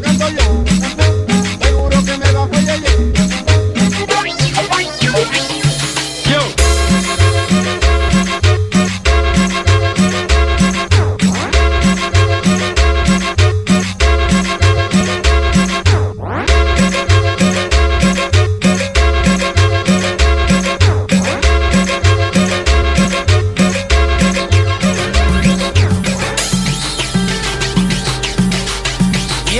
lo yo. Y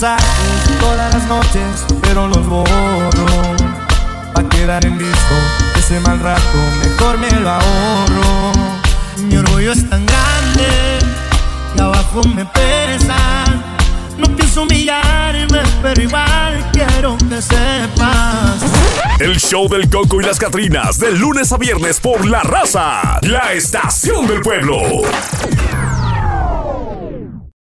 mensajes todas las noches, pero los borro. Pa' quedar en disco, ese mal rato, mejor me lo ahorro. Mi orgullo es tan grande y abajo me pesa. No pienso humillarme, pero igual quiero que sepas. El show del Coco y las Catrinas, de lunes a viernes por La Raza, la estación del pueblo.